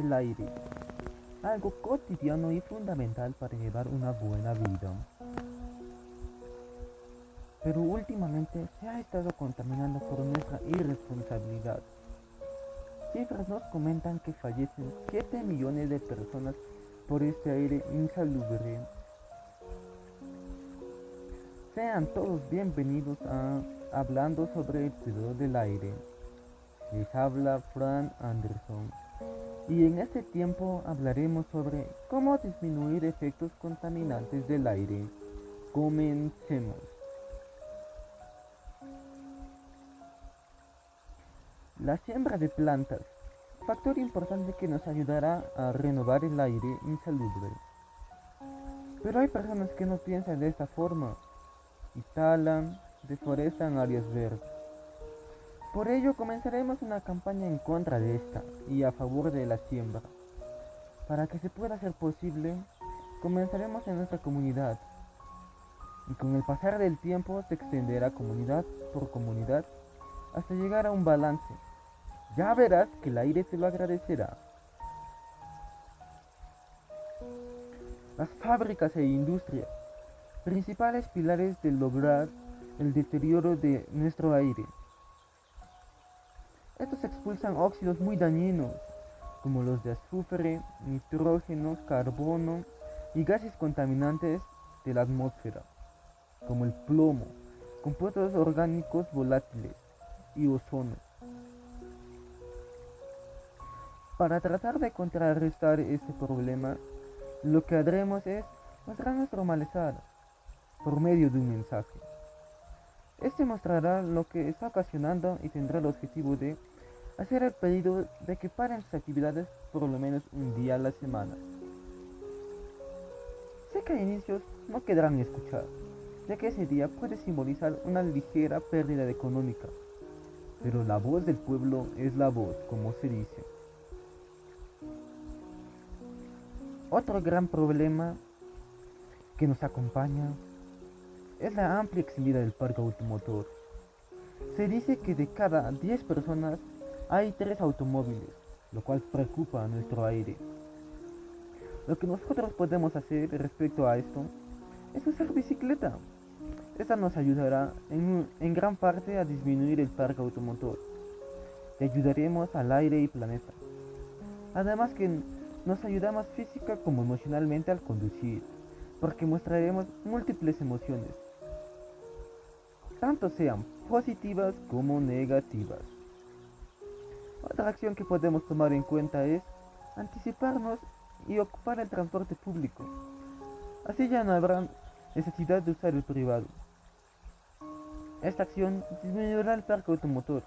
el aire, algo cotidiano y fundamental para llevar una buena vida. Pero últimamente se ha estado contaminando por nuestra irresponsabilidad. Cifras nos comentan que fallecen 7 millones de personas por este aire insalubre. Sean todos bienvenidos a Hablando sobre el cuidado del aire. Les habla Fran Anderson. Y en este tiempo hablaremos sobre cómo disminuir efectos contaminantes del aire. Comencemos. La siembra de plantas, factor importante que nos ayudará a renovar el aire insalubre. Pero hay personas que no piensan de esta forma y talan, deforestan áreas verdes. Por ello comenzaremos una campaña en contra de esta y a favor de la siembra. Para que se pueda hacer posible, comenzaremos en nuestra comunidad y con el pasar del tiempo se extenderá comunidad por comunidad hasta llegar a un balance ya verás que el aire te lo agradecerá. Las fábricas e industrias, principales pilares de lograr el deterioro de nuestro aire. Estos expulsan óxidos muy dañinos, como los de azufre, nitrógeno, carbono y gases contaminantes de la atmósfera, como el plomo, compuestos orgánicos volátiles y ozono. Para tratar de contrarrestar este problema, lo que haremos es mostrar nuestro malestar por medio de un mensaje. Este mostrará lo que está ocasionando y tendrá el objetivo de hacer el pedido de que paren sus actividades por lo menos un día a la semana. Sé que a inicios no quedarán escuchar, ya que ese día puede simbolizar una ligera pérdida económica, pero la voz del pueblo es la voz, como se dice. Otro gran problema que nos acompaña es la amplia exhibida del parque automotor. Se dice que de cada 10 personas hay 3 automóviles, lo cual preocupa a nuestro aire. Lo que nosotros podemos hacer respecto a esto es usar bicicleta. Esta nos ayudará en, en gran parte a disminuir el parque automotor y ayudaremos al aire y planeta. Además que nos ayudamos física como emocionalmente al conducir, porque mostraremos múltiples emociones, tanto sean positivas como negativas. Otra acción que podemos tomar en cuenta es anticiparnos y ocupar el transporte público. Así ya no habrá necesidad de usar el privado. Esta acción disminuirá el parque automotor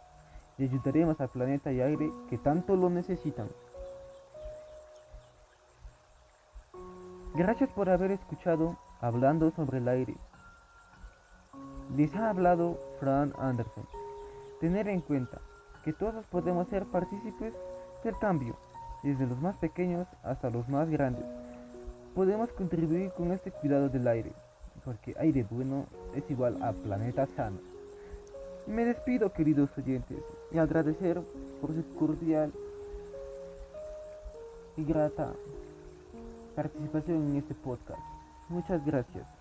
y ayudaremos al planeta y aire que tanto lo necesitan. Gracias por haber escuchado Hablando sobre el aire. Les ha hablado Fran Anderson. Tener en cuenta que todos podemos ser partícipes del cambio, desde los más pequeños hasta los más grandes. Podemos contribuir con este cuidado del aire, porque aire bueno es igual a planeta sano. Me despido queridos oyentes y agradecer por su cordial y grata participación en este podcast. Muchas gracias.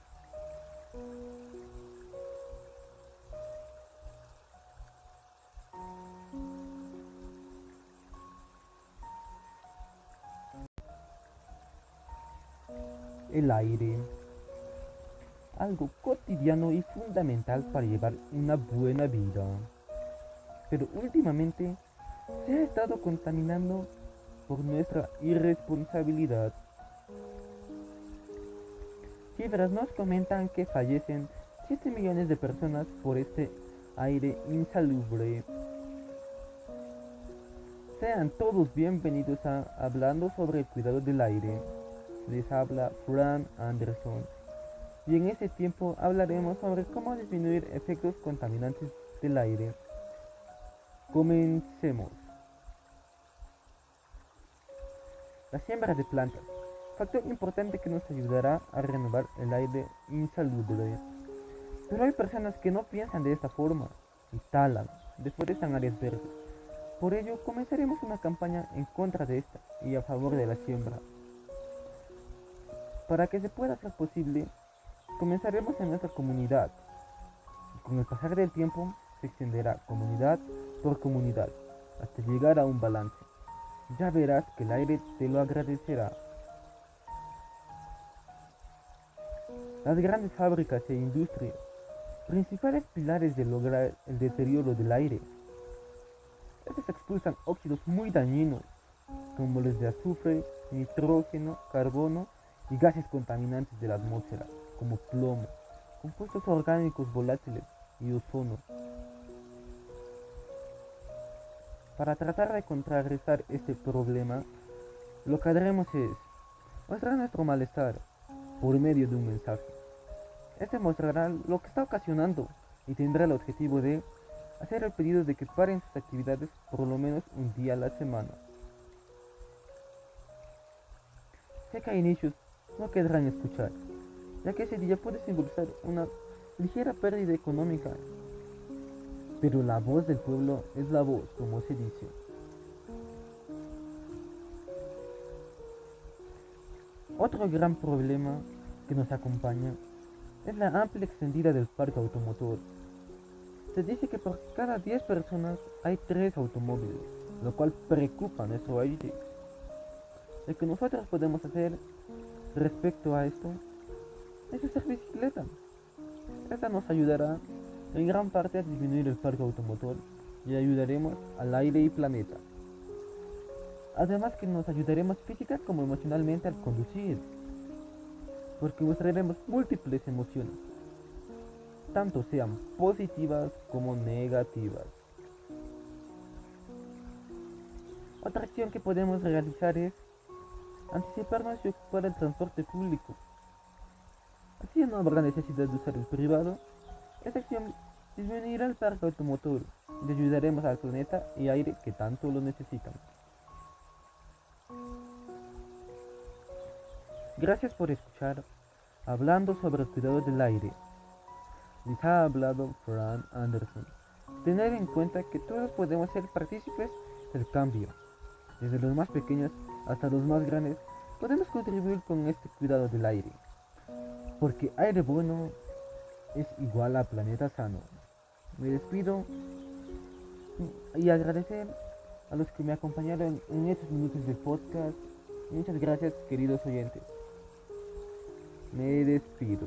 El aire. Algo cotidiano y fundamental para llevar una buena vida. Pero últimamente se ha estado contaminando por nuestra irresponsabilidad. Cifras nos comentan que fallecen 7 millones de personas por este aire insalubre. Sean todos bienvenidos a Hablando sobre el cuidado del aire. Les habla Fran Anderson. Y en este tiempo hablaremos sobre cómo disminuir efectos contaminantes del aire. Comencemos. La siembra de plantas factor importante que nos ayudará a renovar el aire insalubre. Pero hay personas que no piensan de esta forma y talan, deforestan áreas verdes. Por ello, comenzaremos una campaña en contra de esta y a favor de la siembra. Para que se pueda hacer posible, comenzaremos en nuestra comunidad. con el pasar del tiempo, se extenderá comunidad por comunidad hasta llegar a un balance. Ya verás que el aire te lo agradecerá. Las grandes fábricas e industrias, principales pilares de lograr el deterioro del aire. Estos expulsan óxidos muy dañinos, como los de azufre, nitrógeno, carbono y gases contaminantes de la atmósfera, como plomo, compuestos orgánicos volátiles y ozono. Para tratar de contrarrestar este problema, lo que haremos es mostrar nuestro malestar por medio de un mensaje. Este mostrará lo que está ocasionando y tendrá el objetivo de hacer el pedido de que paren sus actividades por lo menos un día a la semana. Sé que a inicios no querrán escuchar, ya que ese día puede simbolizar una ligera pérdida económica pero la voz del pueblo es la voz, como se dice. Otro gran problema que nos acompaña es la amplia extendida del parque automotor. Se dice que por cada 10 personas hay 3 automóviles, lo cual preocupa a nuestro. Lo que nosotros podemos hacer respecto a esto es hacer bicicleta. Esta nos ayudará en gran parte a disminuir el parque automotor y ayudaremos al aire y planeta. Además que nos ayudaremos física como emocionalmente al conducir, porque mostraremos múltiples emociones, tanto sean positivas como negativas. Otra acción que podemos realizar es anticiparnos y ocupar el transporte público. Así no habrá necesidad de usar el privado esta acción disminuirá el parque automotor y ayudaremos al planeta y aire que tanto lo necesitan. Gracias por escuchar hablando sobre el cuidado del aire. Les ha hablado Fran Anderson. Tener en cuenta que todos podemos ser partícipes del cambio. Desde los más pequeños hasta los más grandes podemos contribuir con este cuidado del aire. Porque aire bueno es igual a planeta sano. Me despido y agradecer a los que me acompañaron en estos minutos de podcast. Muchas gracias queridos oyentes. Me despido.